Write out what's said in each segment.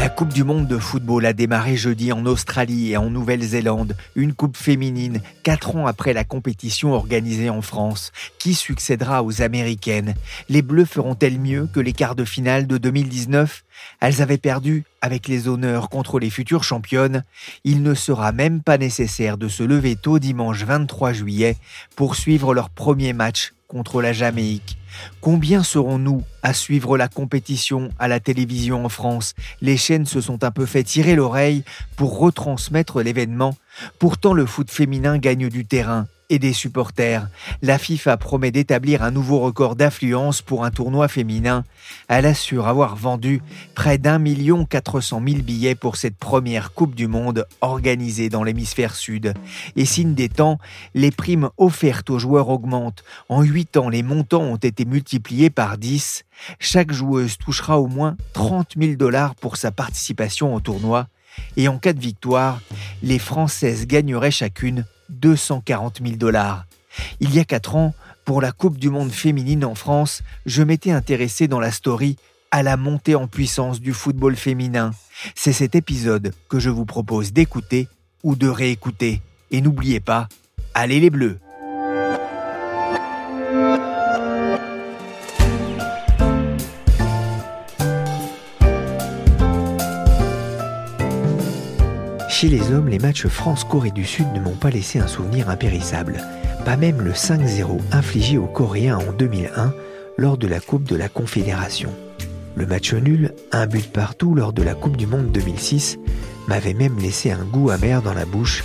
La Coupe du Monde de football a démarré jeudi en Australie et en Nouvelle-Zélande, une coupe féminine, quatre ans après la compétition organisée en France. Qui succédera aux Américaines Les Bleus feront-elles mieux que les quarts de finale de 2019 Elles avaient perdu avec les honneurs contre les futures championnes. Il ne sera même pas nécessaire de se lever tôt dimanche 23 juillet pour suivre leur premier match contre la Jamaïque. Combien serons-nous à suivre la compétition à la télévision en France? Les chaînes se sont un peu fait tirer l'oreille pour retransmettre l'événement. Pourtant, le foot féminin gagne du terrain et des supporters. La FIFA promet d'établir un nouveau record d'affluence pour un tournoi féminin. Elle assure avoir vendu près d'un million quatre cent mille billets pour cette première Coupe du Monde organisée dans l'hémisphère sud. Et signe des temps, les primes offertes aux joueurs augmentent. En huit ans, les montants ont été multipliés par 10. Chaque joueuse touchera au moins 30 000 dollars pour sa participation au tournoi. Et en cas de victoire, les Françaises gagneraient chacune 240 000 dollars. Il y a quatre ans, pour la Coupe du Monde féminine en France, je m'étais intéressé dans la story à la montée en puissance du football féminin. C'est cet épisode que je vous propose d'écouter ou de réécouter. Et n'oubliez pas, allez les bleus Chez les hommes, les matchs France-Corée du Sud ne m'ont pas laissé un souvenir impérissable. Pas même le 5-0 infligé aux Coréens en 2001 lors de la Coupe de la Confédération. Le match nul, un but partout lors de la Coupe du Monde 2006, m'avait même laissé un goût amer dans la bouche,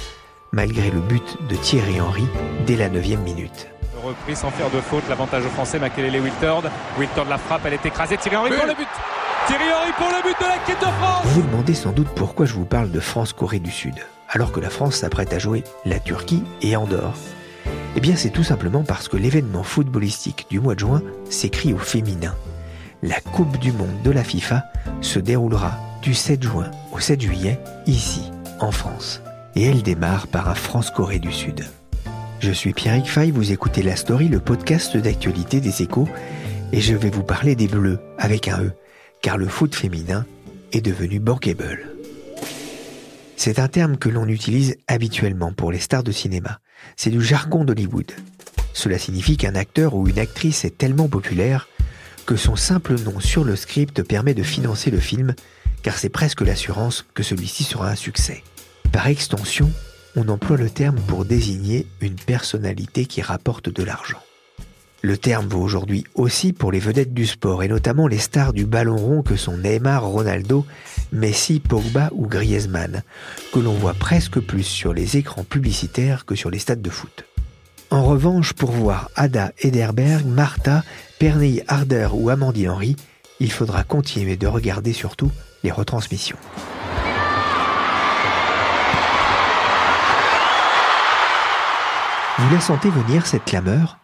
malgré le but de Thierry Henry dès la 9 minute. Repris sans faire de faute, l'avantage au Français, Makelele Wiltord. Wiltord la frappe, elle est écrasée, Thierry Henry pour le but Thierry Henry pour le but de la de France Vous vous demandez sans doute pourquoi je vous parle de France-Corée du Sud, alors que la France s'apprête à jouer la Turquie et Andorre. Eh bien c'est tout simplement parce que l'événement footballistique du mois de juin s'écrit au féminin. La Coupe du Monde de la FIFA se déroulera du 7 juin au 7 juillet, ici, en France. Et elle démarre par un France-Corée du Sud. Je suis Pierrick Fay, vous écoutez La Story, le podcast d'actualité des échos, et je vais vous parler des Bleus, avec un E car le foot féminin est devenu bankable. C'est un terme que l'on utilise habituellement pour les stars de cinéma. C'est du jargon d'Hollywood. Cela signifie qu'un acteur ou une actrice est tellement populaire que son simple nom sur le script permet de financer le film, car c'est presque l'assurance que celui-ci sera un succès. Par extension, on emploie le terme pour désigner une personnalité qui rapporte de l'argent. Le terme vaut aujourd'hui aussi pour les vedettes du sport et notamment les stars du ballon rond que sont Neymar, Ronaldo, Messi, Pogba ou Griezmann, que l'on voit presque plus sur les écrans publicitaires que sur les stades de foot. En revanche, pour voir Ada Ederberg, Martha, Pernille Harder ou Amandine Henry, il faudra continuer de regarder surtout les retransmissions. Vous la sentez venir cette clameur?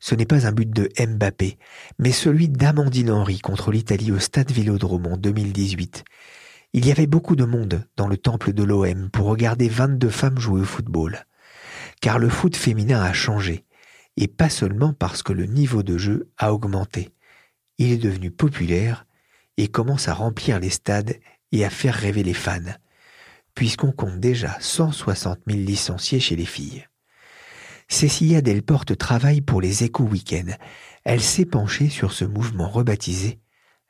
Ce n'est pas un but de Mbappé, mais celui d'Amandine Henry contre l'Italie au Stade Vélodrome en 2018. Il y avait beaucoup de monde dans le temple de l'OM pour regarder 22 femmes jouer au football. Car le foot féminin a changé, et pas seulement parce que le niveau de jeu a augmenté. Il est devenu populaire et commence à remplir les stades et à faire rêver les fans, puisqu'on compte déjà 160 000 licenciés chez les filles. Cécilia Delporte travaille pour les Échos Week-end. Elle s'est penchée sur ce mouvement rebaptisé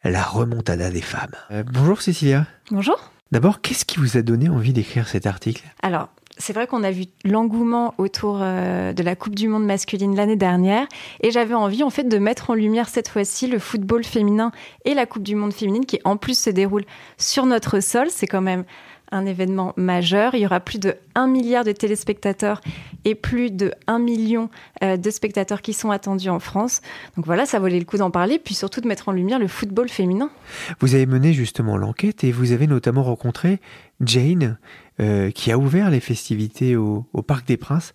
la remontada des femmes. Euh, bonjour Cécilia. Bonjour. D'abord, qu'est-ce qui vous a donné envie d'écrire cet article? Alors, c'est vrai qu'on a vu l'engouement autour euh, de la Coupe du Monde masculine l'année dernière et j'avais envie en fait de mettre en lumière cette fois-ci le football féminin et la Coupe du Monde féminine qui en plus se déroule sur notre sol. C'est quand même un événement majeur. Il y aura plus de 1 milliard de téléspectateurs et plus de 1 million euh, de spectateurs qui sont attendus en France. Donc voilà, ça valait le coup d'en parler, puis surtout de mettre en lumière le football féminin. Vous avez mené justement l'enquête et vous avez notamment rencontré Jane, euh, qui a ouvert les festivités au Parc des Princes.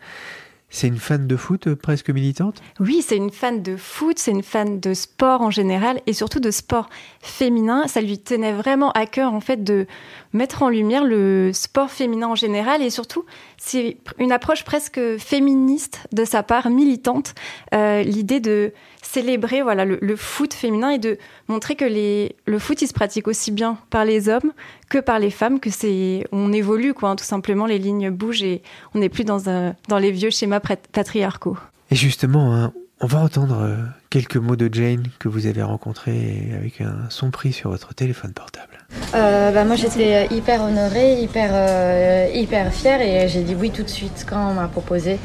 C'est une fan de foot euh, presque militante? Oui, c'est une fan de foot, c'est une fan de sport en général et surtout de sport féminin. Ça lui tenait vraiment à cœur en fait de mettre en lumière le sport féminin en général et surtout c'est une approche presque féministe de sa part, militante. Euh, l'idée de célébrer voilà le, foot féminin et de montrer que les, le foot il se pratique aussi bien par les hommes que par les femmes, que c'est on évolue quoi, hein, tout simplement les lignes bougent et on n'est plus dans un, dans les vieux schémas patriarcaux. Et justement, hein, on va entendre euh, quelques mots de Jane que vous avez rencontré avec un son pris sur votre téléphone portable. Euh, bah moi j'étais hyper honorée, hyper, euh, hyper fière et j'ai dit oui tout de suite quand on m'a proposé.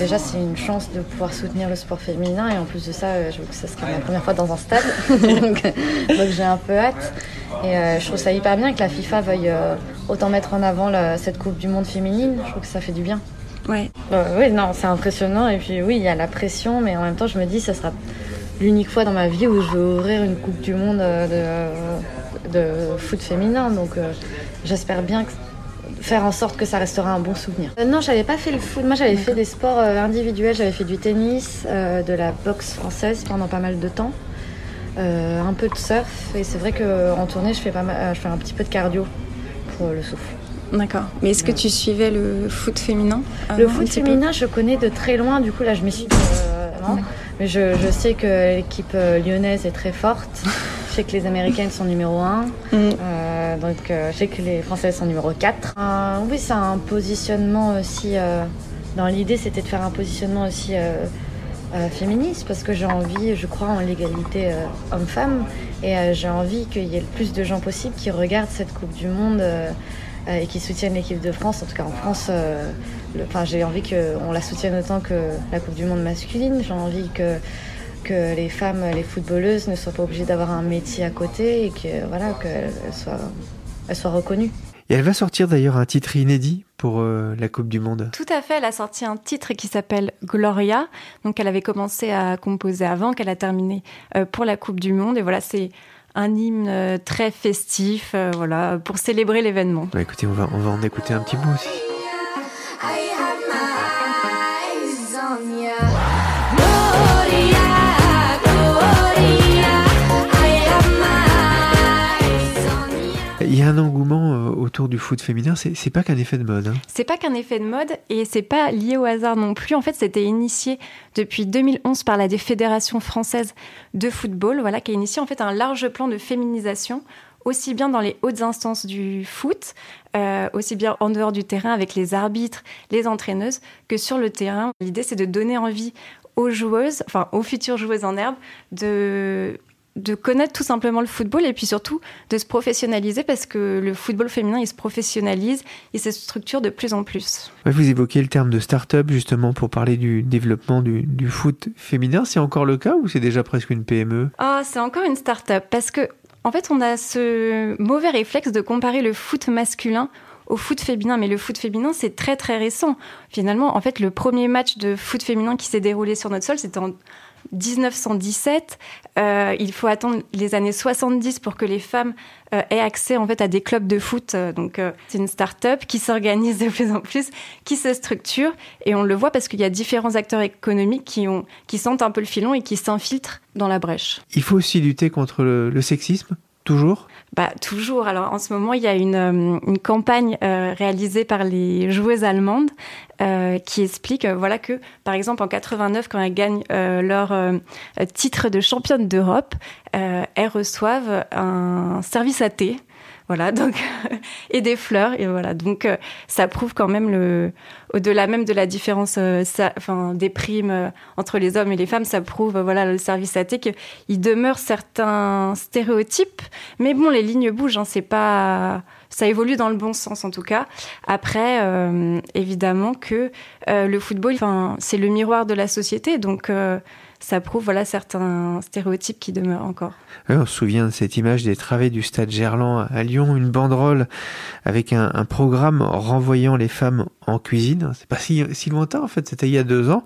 Déjà, c'est une chance de pouvoir soutenir le sport féminin et en plus de ça, je veux que ce sera ma première fois dans un stade. donc, j'ai un peu hâte. Et je trouve ça hyper bien que la FIFA veuille autant mettre en avant cette Coupe du Monde féminine. Je trouve que ça fait du bien. Ouais. oui, non, c'est impressionnant. Et puis oui, il y a la pression, mais en même temps, je me dis, ça sera l'unique fois dans ma vie où je vais ouvrir une Coupe du Monde de, de foot féminin. Donc j'espère bien que faire en sorte que ça restera un bon souvenir. Euh, non, j'avais pas fait le foot. Moi, j'avais fait des sports euh, individuels. J'avais fait du tennis, euh, de la boxe française pendant pas mal de temps, un peu de surf. Et c'est vrai qu'en tournée, je fais, pas je fais un petit peu de cardio pour le souffle. D'accord. Mais est-ce que tu suivais le foot féminin Le foot féminin, je connais de très loin. Du coup, là, je m'y suis. Mais je, je, sais que l'équipe lyonnaise est très forte. Je sais que les Américaines sont numéro 1. Mm. Euh, donc euh, je sais que les Françaises sont numéro 4. Euh, oui, c'est un positionnement aussi. dans l'idée, c'était de faire un positionnement aussi féministe parce que j'ai envie, je crois en l'égalité homme-femme et j'ai envie qu'il y ait le plus de gens possible qui regardent cette Coupe du Monde et qui soutiennent l'équipe de France. En tout cas, en France, enfin, j'ai envie qu'on la soutienne autant que la Coupe du Monde masculine. J'ai envie que que les femmes, les footballeuses ne soient pas obligées d'avoir un métier à côté et que voilà qu'elles soient, elles soient reconnues. Et elle va sortir d'ailleurs un titre inédit pour euh, la Coupe du Monde. Tout à fait, elle a sorti un titre qui s'appelle Gloria. Donc elle avait commencé à composer avant qu'elle a terminé euh, pour la Coupe du Monde. Et voilà, c'est un hymne euh, très festif, voilà, pour célébrer l'événement. Bah, écoutez, on va, on va en écouter un petit bout aussi. Un engouement euh, autour du foot féminin. C'est pas qu'un effet de mode. Hein. C'est pas qu'un effet de mode et c'est pas lié au hasard non plus. En fait, c'était initié depuis 2011 par la Fédération française de football, voilà, qui a initié en fait un large plan de féminisation aussi bien dans les hautes instances du foot, euh, aussi bien en dehors du terrain avec les arbitres, les entraîneuses, que sur le terrain. L'idée, c'est de donner envie aux joueuses, enfin aux futures joueuses en herbe, de de connaître tout simplement le football et puis surtout de se professionnaliser parce que le football féminin, il se professionnalise, il se structure de plus en plus. Vous évoquez le terme de start-up justement pour parler du développement du, foot féminin. C'est encore le cas ou c'est déjà presque une PME Ah, c'est encore une start-up parce que en fait, on a ce mauvais réflexe de comparer le foot masculin au foot féminin, mais le foot féminin, c'est très très récent. Finalement, en fait, le premier match de foot féminin qui s'est déroulé sur notre sol, c'était en 1917. Euh, il faut attendre les années 70 pour que les femmes euh, aient accès en fait à des clubs de foot. Euh, donc c'est une start-up qui s'organise de plus en plus, qui se structure et on le voit parce qu'il y a différents acteurs économiques qui ont qui sentent un peu le filon et qui s'infiltrent dans la brèche. Il faut aussi lutter contre le sexisme. Toujours bah, Toujours. Alors en ce moment, il y a une, euh, une campagne euh, réalisée par les joueuses allemandes euh, qui explique voilà, que, par exemple, en 89, quand elles gagnent leur titre de championne d'Europe, elles reçoivent un service à thé voilà, donc et des fleurs et voilà. Donc euh, ça prouve quand même le au-delà même de la différence euh, enfin des primes euh, entre les hommes et les femmes, ça prouve voilà le service à thé qu'il demeure certains stéréotypes, mais bon les lignes bougent, hein, c'est pas ça évolue dans le bon sens en tout cas. Après, évidemment que le football, c'est le miroir de la société, donc ça prouve voilà certains stéréotypes qui demeurent encore. on se souvient de cette image des travées du stade Gerland à Lyon, une banderole avec un, programme renvoyant les femmes en cuisine. C'est pas si, lointain en fait, c'était il y a deux ans.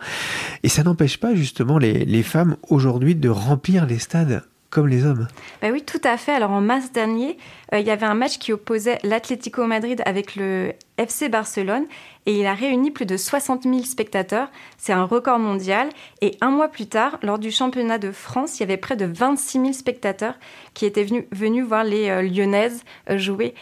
Et ça n'empêche pas justement les femmes aujourd'hui de remplir les stades comme les hommes. Ben oui, tout à fait. Alors en mars dernier, euh, il y avait un match qui opposait l'Atlético Madrid avec le FC Barcelone et il a réuni plus de 60 000 spectateurs. C'est un record mondial. Et un mois plus tard, lors du championnat de France, il y avait près de 26 000 spectateurs qui étaient venus, venus voir les euh, Lyonnaises euh, jouer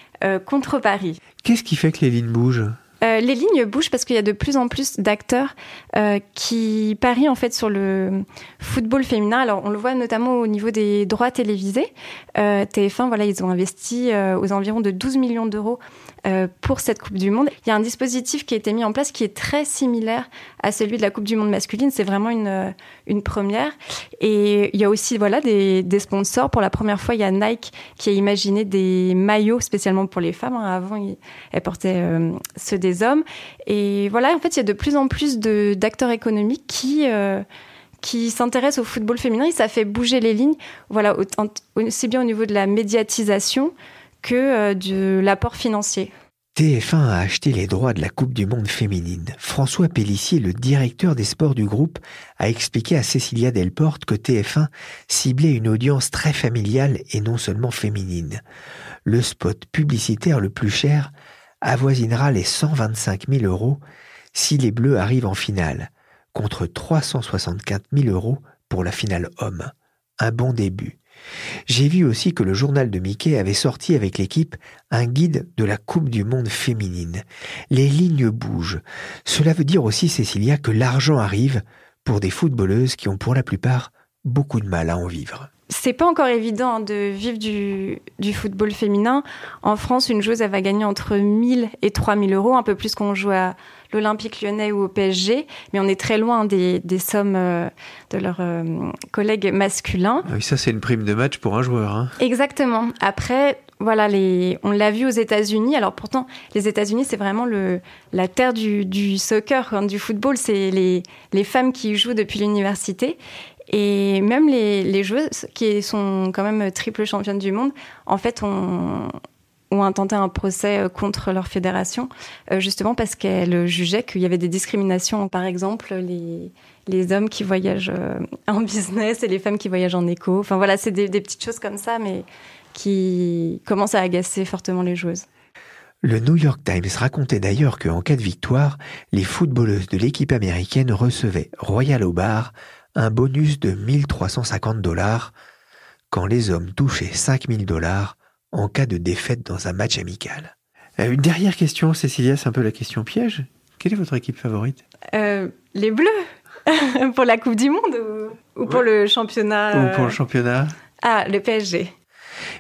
contre Paris. Qu'est-ce qui fait que les lignes bougent? Euh, les lignes bougent parce qu'il y a de plus en plus d'acteurs euh, qui parient en fait sur le football féminin. Alors on le voit notamment au niveau des droits télévisés. Euh, TF1, voilà, ils ont investi aux environs de 12 millions d'euros pour cette Coupe du Monde. Il y a un dispositif qui a été mis en place qui est très similaire à celui de la Coupe du Monde masculine. C'est vraiment une, une première. Et il y a aussi voilà, des, sponsors. Pour la première fois, il y a Nike qui a imaginé des maillots spécialement pour les femmes. Hein. Avant, elles portaient ceux hommes. Et voilà, en fait, il y a de plus en plus d'acteurs économiques qui qui s'intéressent au football féminin et ça fait bouger les lignes, voilà, aussi bien au niveau de la médiatisation que euh, de l'apport financier. TF1 a acheté les droits de la Coupe du Monde féminine. François Pellissier, le directeur des sports du groupe, a expliqué à Cécilia Delporte que TF1 ciblait une audience très familiale et non seulement féminine. Le spot publicitaire le plus cher avoisinera les 125 000 euros si les Bleus arrivent en finale, contre 364 000 euros pour la finale homme. Un bon début. J'ai vu aussi que le journal de Mickey avait sorti avec l'équipe un guide de la Coupe du Monde féminine. Les lignes bougent. Cela veut dire aussi, Cécilia, que l'argent arrive pour des footballeuses qui ont pour la plupart beaucoup de mal à en vivre. C'est pas encore évident de vivre du, football féminin. En France, une joueuse, elle va gagner entre 1000 et 3000 euros, un peu plus qu'on joue à l'Olympique lyonnais ou au PSG, mais on est très loin des, sommes euh, de leurs euh, collègues masculins. Ah oui, ça c'est une prime de match pour un joueur. Hein. Exactement. Après, voilà, les, on l'a vu aux États-Unis. Alors pourtant, les États-Unis, c'est vraiment le, la terre du, soccer, hein, du football. C'est les, les femmes qui y jouent depuis l'université. Et même les, joueuses qui sont quand même triple championnes du monde, en fait, ont, intenté un procès euh, contre leur fédération, euh, justement parce qu'elles jugeaient qu'il y avait des discriminations. Par exemple, les, les hommes qui voyagent euh, en business et les femmes qui voyagent en éco. Enfin voilà, c'est des, des petites choses comme ça, mais qui commencent à agacer fortement les joueuses. Le New York Times racontait d'ailleurs qu'en cas de victoire, les footballeuses de l'équipe américaine recevaient, royal au bar, un bonus de 1350 dollars, quand les hommes touchaient 5000 dollars en cas de défaite dans un match amical. Euh, une dernière question, Cécilia, c'est un peu la question piège. Quelle est votre équipe favorite? Euh, Les Bleus Pour la Coupe du Monde ou, pour le championnat Ou pour le euh, championnat? Ah, le PSG.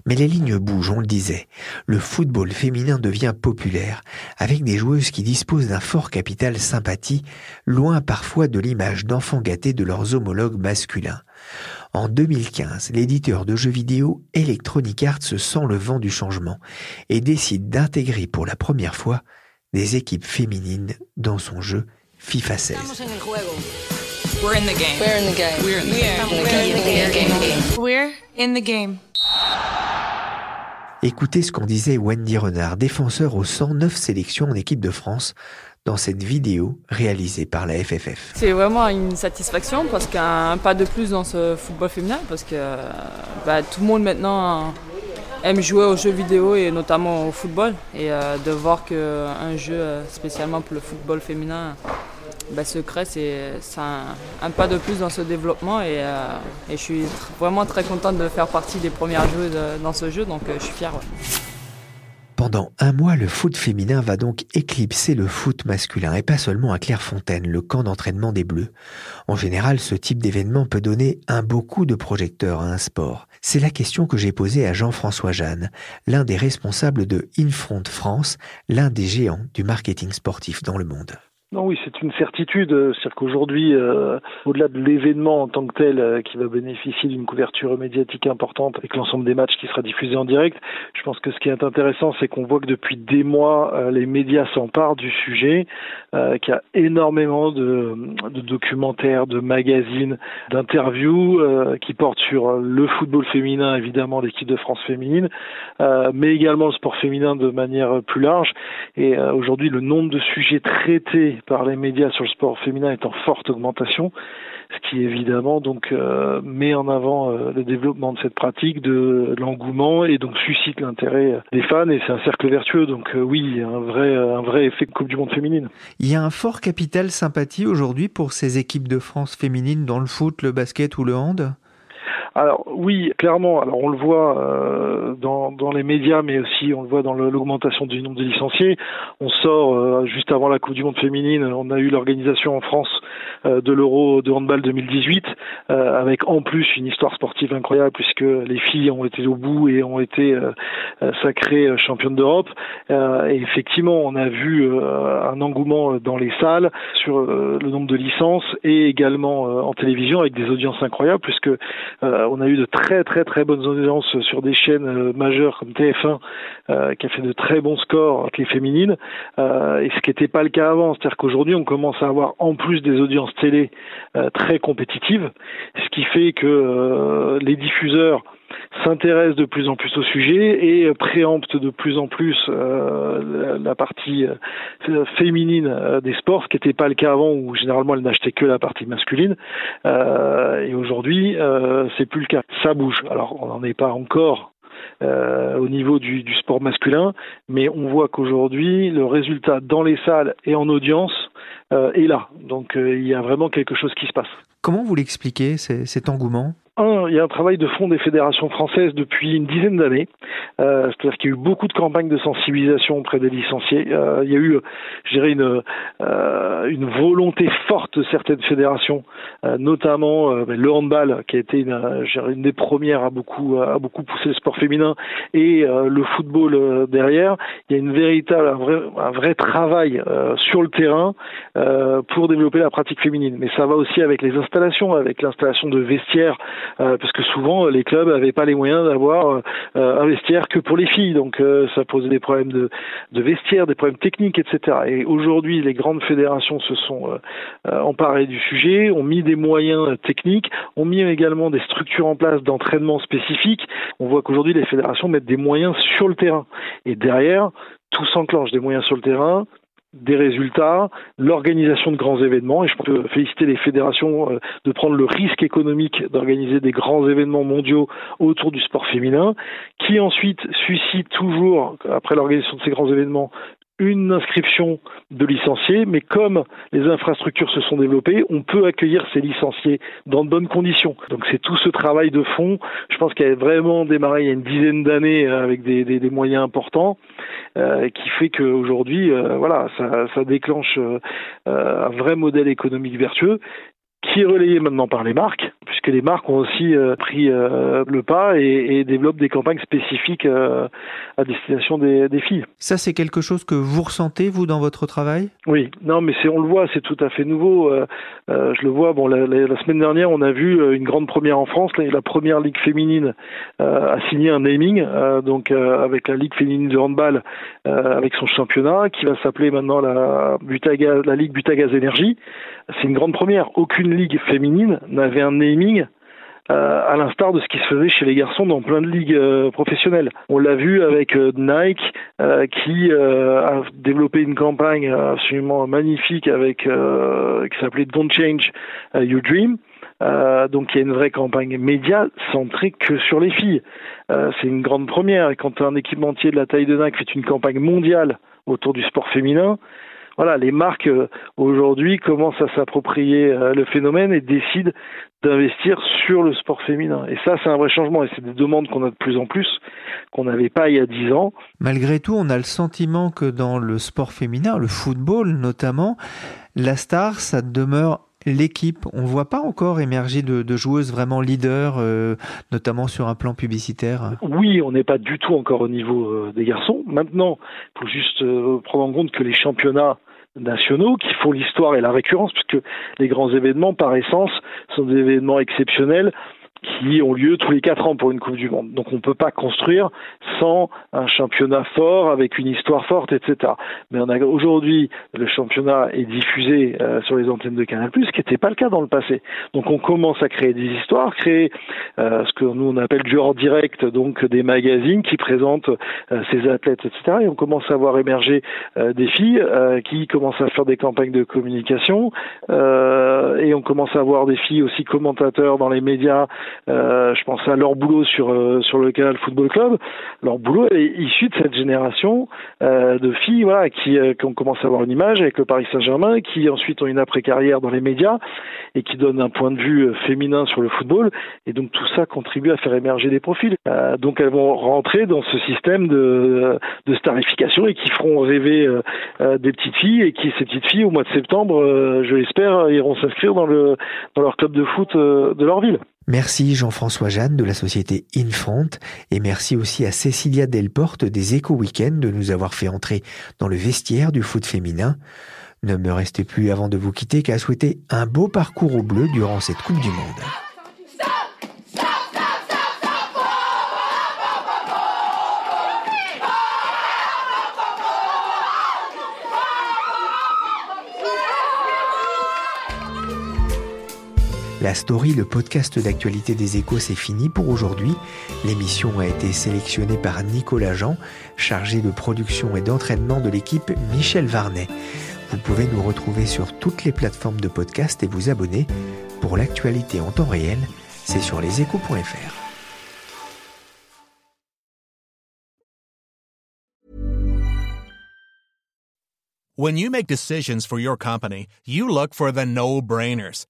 Mais les lignes bougent, on le disait. Le football féminin devient populaire, avec des joueuses qui disposent d'un fort capital sympathie, loin parfois de l'image d'enfants gâtés de leurs homologues masculins. En 2015, l'éditeur de jeux vidéo Electronic Arts sent le vent du changement et décide d'intégrer pour la première fois des équipes féminines dans son jeu FIFA 16. We're in the game. We're in the game. We're in the game. We're in the game. Écoutez ce qu'en disait Wendy Renard, défenseur aux 109 sélections en équipe de France, dans cette vidéo réalisée par la FFF. C'est vraiment une satisfaction parce qu'un pas de plus dans ce football féminin parce que bah, tout le monde maintenant aime jouer aux jeux vidéo et notamment au football et euh, de voir qu'un jeu euh, spécialement pour le football féminin bah, secret, c'est un, pas de plus dans ce développement et, euh, je suis vraiment très contente de faire partie des premières joueuses dans ce jeu, donc je suis fier. Pendant un mois, le foot féminin va donc éclipser le foot masculin, et pas seulement à Clairefontaine, le camp d'entraînement des Bleus. En général, ce type d'événement peut donner un beau coup de projecteur à un sport. C'est la question que j'ai posée à Jean-François Jeanne, l'un des responsables de Infront France, l'un des géants du marketing sportif dans le monde. Non, oui, c'est une certitude. C'est-à-dire qu'aujourd'hui, euh, au-delà de l'événement en tant que tel, euh, qui va bénéficier d'une couverture médiatique importante avec l'ensemble des matchs qui sera diffusé en direct, je pense que ce qui est intéressant, c'est qu'on voit que depuis des mois, euh, les médias s'emparent du sujet, qu'il y a énormément de, de, documentaires, de magazines, d'interviews qui portent sur le football féminin, évidemment, l'équipe de France féminine, mais également le sport féminin de manière plus large. Et aujourd'hui, le nombre de sujets traités par les médias sur le sport féminin est en forte augmentation, ce qui évidemment donc euh, met en avant euh, le développement de cette pratique, de, l'engouement et donc suscite l'intérêt des fans et c'est un cercle vertueux. Donc euh, oui, un vrai un vrai effet Coupe du Monde féminine. Il y a un fort capital sympathie aujourd'hui pour ces équipes de France féminines dans le foot, le basket ou le hand? Alors oui, clairement. Alors on le voit euh, dans, dans, les médias, mais aussi on le voit dans l'augmentation du nombre de licenciés. On sort euh, juste avant la Coupe du Monde féminine, on a eu l'organisation en France euh, de l'Euro de handball 2018, avec en plus une histoire sportive incroyable puisque les filles ont été au bout et ont été sacrées championnes d'Europe. et effectivement, on a vu un engouement dans les salles sur le nombre de licences et également en télévision avec des audiences incroyables puisque euh, on a eu de très très très bonnes audiences sur des chaînes euh, majeures comme TF1 euh, qui a fait de très bons scores avec les féminines, et ce qui n'était pas le cas avant. C'est-à-dire qu'aujourd'hui, on commence à avoir en plus des audiences télé très compétitives, ce qui fait que les diffuseurs s'intéresse de plus en plus au sujet et préempte de plus en plus euh, la partie euh, féminine euh, des sports, ce qui n'était pas le cas avant où généralement elle n'achetait que la partie masculine. et aujourd'hui, c'est plus le cas. Ça bouge. Alors on n'en est pas encore au niveau du, sport masculin, mais on voit qu'aujourd'hui, le résultat dans les salles et en audience est là. Donc il y a vraiment quelque chose qui se passe. Comment vous l'expliquez, cet engouement? Un, il y a un travail de fond des fédérations françaises depuis une dizaine d'années. Euh, C'est-à-dire qu'il y a eu beaucoup de campagnes de sensibilisation auprès des licenciés. Euh, il y a eu, je dirais, une, euh, une volonté forte de certaines fédérations, euh, notamment euh, ben, le handball, qui a été une, une, des premières à beaucoup, à beaucoup pousser le sport féminin, et le football derrière. Il y a une véritable, un vrai, un vrai travail sur le terrain pour développer la pratique féminine. Mais ça va aussi avec les installations, avec l'installation de vestiaires euh, parce que souvent les clubs n'avaient pas les moyens d'avoir euh, un vestiaire que pour les filles, donc euh, ça posait des problèmes de, de vestiaire, des problèmes techniques, etc. Et aujourd'hui, les grandes fédérations se sont emparées du sujet, ont mis des moyens techniques, ont mis également des structures en place d'entraînement spécifiques. On voit qu'aujourd'hui les fédérations mettent des moyens sur le terrain. Et derrière, tout s'enclenche, des moyens sur le terrain, des résultats, l'organisation de grands événements, et je peux féliciter les fédérations euh, de prendre le risque économique d'organiser des grands événements mondiaux autour du sport féminin, qui ensuite suscite toujours, après l'organisation de ces grands événements, une inscription de licenciés, mais comme les infrastructures se sont développées, on peut accueillir ces licenciés dans de bonnes conditions. Donc c'est tout ce travail de fond, je pense qu'il a vraiment démarré il y a une dizaine d'années euh, avec des, moyens importants, euh, qui fait qu'aujourd'hui, euh, voilà, ça, ça déclenche euh, un vrai modèle économique vertueux qui est relayé maintenant par les marques, puisque les marques ont aussi euh, pris euh, le pas et, et, développent des campagnes spécifiques euh, à destination des, des, filles. Ça, c'est quelque chose que vous ressentez, vous, dans votre travail? Oui, non, mais on le voit, c'est tout à fait nouveau. je le vois, bon, la, la, la, semaine dernière, on a vu une grande première en France, la, la première ligue féminine a signé un naming, donc avec la ligue féminine de handball, avec son championnat, qui va s'appeler maintenant la, Butagaz, la ligue Butagaz Énergie. C'est une grande première. Aucune ligue féminine n'avait un naming euh, à l'instar de ce qui se faisait chez les garçons dans plein de ligues euh, professionnelles. On l'a vu avec euh, Nike qui a développé une campagne absolument magnifique avec qui s'appelait Don't Change Your Dream. donc il y a une vraie campagne média centrée que sur les filles. c'est une grande première. Quand un équipementier de la taille de Nike fait une campagne mondiale autour du sport féminin, voilà, les marques euh, aujourd'hui commencent à s'approprier euh, le phénomène et décident d'investir sur le sport féminin. Et ça, c'est un vrai changement et c'est des demandes qu'on a de plus en plus, qu'on n'avait pas il y a dix ans. Malgré tout, on a le sentiment que dans le sport féminin, le football notamment, la star, ça demeure l'équipe. On ne voit pas encore émerger de, joueuses vraiment leaders, euh, notamment sur un plan publicitaire. Oui, on n'est pas du tout encore au niveau des garçons. Maintenant, il faut juste prendre en compte que les championnats nationaux qui font l'histoire et la récurrence, puisque les grands événements, par essence, sont des événements exceptionnels qui ont lieu tous les quatre ans pour une Coupe du Monde. Donc on ne peut pas construire sans un championnat fort, avec une histoire forte, etc. Mais on a aujourd'hui, le championnat est diffusé euh, sur les antennes de Canal+, ce qui n'était pas le cas dans le passé. Donc on commence à créer des histoires, créer euh, ce que nous on appelle du hors direct, donc des magazines qui présentent euh, ces athlètes, etc. Et on commence à voir émerger des filles qui commencent à faire des campagnes de communication, et on commence à voir des filles aussi commentateurs dans les médias euh, je pense à leur boulot sur euh, sur le canal Football Club. Leur boulot est issu de cette génération euh, de filles, voilà, qui, qui, ont commencé à avoir une image avec le Paris Saint-Germain, qui ensuite ont une après-carrière dans les médias et qui donnent un point de vue féminin sur le football. Et donc tout ça contribue à faire émerger des profils. donc elles vont rentrer dans ce système de, de starification et qui feront rêver des petites filles et qui ces petites filles au mois de septembre, je l'espère, iront s'inscrire dans le dans leur club de foot de leur ville. Merci Jean-François Jeanne de la société Infront et merci aussi à Cécilia Delporte des Éco Weekend de nous avoir fait entrer dans le vestiaire du foot féminin. Ne me restez plus avant de vous quitter qu'à souhaiter un beau parcours au bleu durant cette Coupe du Monde. La story, le podcast d'actualité des échos, c'est fini pour aujourd'hui. L'émission a été sélectionnée par Nicolas Jean, chargé de production et d'entraînement de l'équipe Michel Varnet. Vous pouvez nous retrouver sur toutes les plateformes de podcast et vous abonner. Pour l'actualité en temps réel, c'est sur leséchos.fr. When you make decisions for your company, you look for the no-brainers.